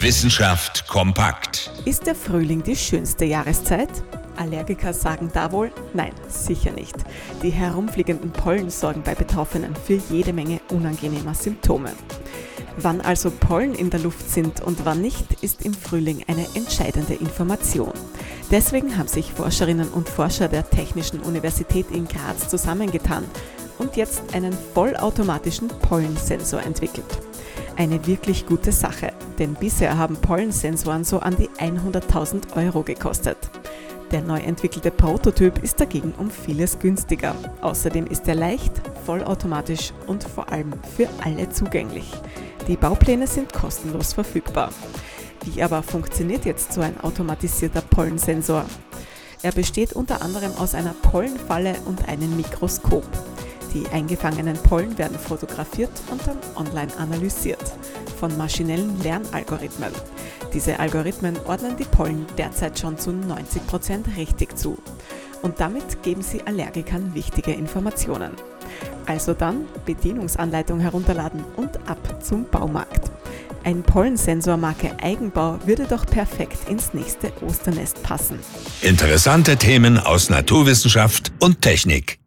Wissenschaft kompakt. Ist der Frühling die schönste Jahreszeit? Allergiker sagen da wohl, nein, sicher nicht. Die herumfliegenden Pollen sorgen bei Betroffenen für jede Menge unangenehmer Symptome. Wann also Pollen in der Luft sind und wann nicht, ist im Frühling eine entscheidende Information. Deswegen haben sich Forscherinnen und Forscher der Technischen Universität in Graz zusammengetan und jetzt einen vollautomatischen Pollensensor entwickelt. Eine wirklich gute Sache, denn bisher haben Pollensensoren so an die 100.000 Euro gekostet. Der neu entwickelte Prototyp ist dagegen um vieles günstiger. Außerdem ist er leicht, vollautomatisch und vor allem für alle zugänglich. Die Baupläne sind kostenlos verfügbar. Wie aber funktioniert jetzt so ein automatisierter Pollensensor? Er besteht unter anderem aus einer Pollenfalle und einem Mikroskop. Die eingefangenen Pollen werden fotografiert und dann online analysiert von maschinellen Lernalgorithmen. Diese Algorithmen ordnen die Pollen derzeit schon zu 90 Prozent richtig zu. Und damit geben sie Allergikern wichtige Informationen. Also dann Bedienungsanleitung herunterladen und ab zum Baumarkt. Ein Pollensensor Marke Eigenbau würde doch perfekt ins nächste Osternest passen. Interessante Themen aus Naturwissenschaft und Technik.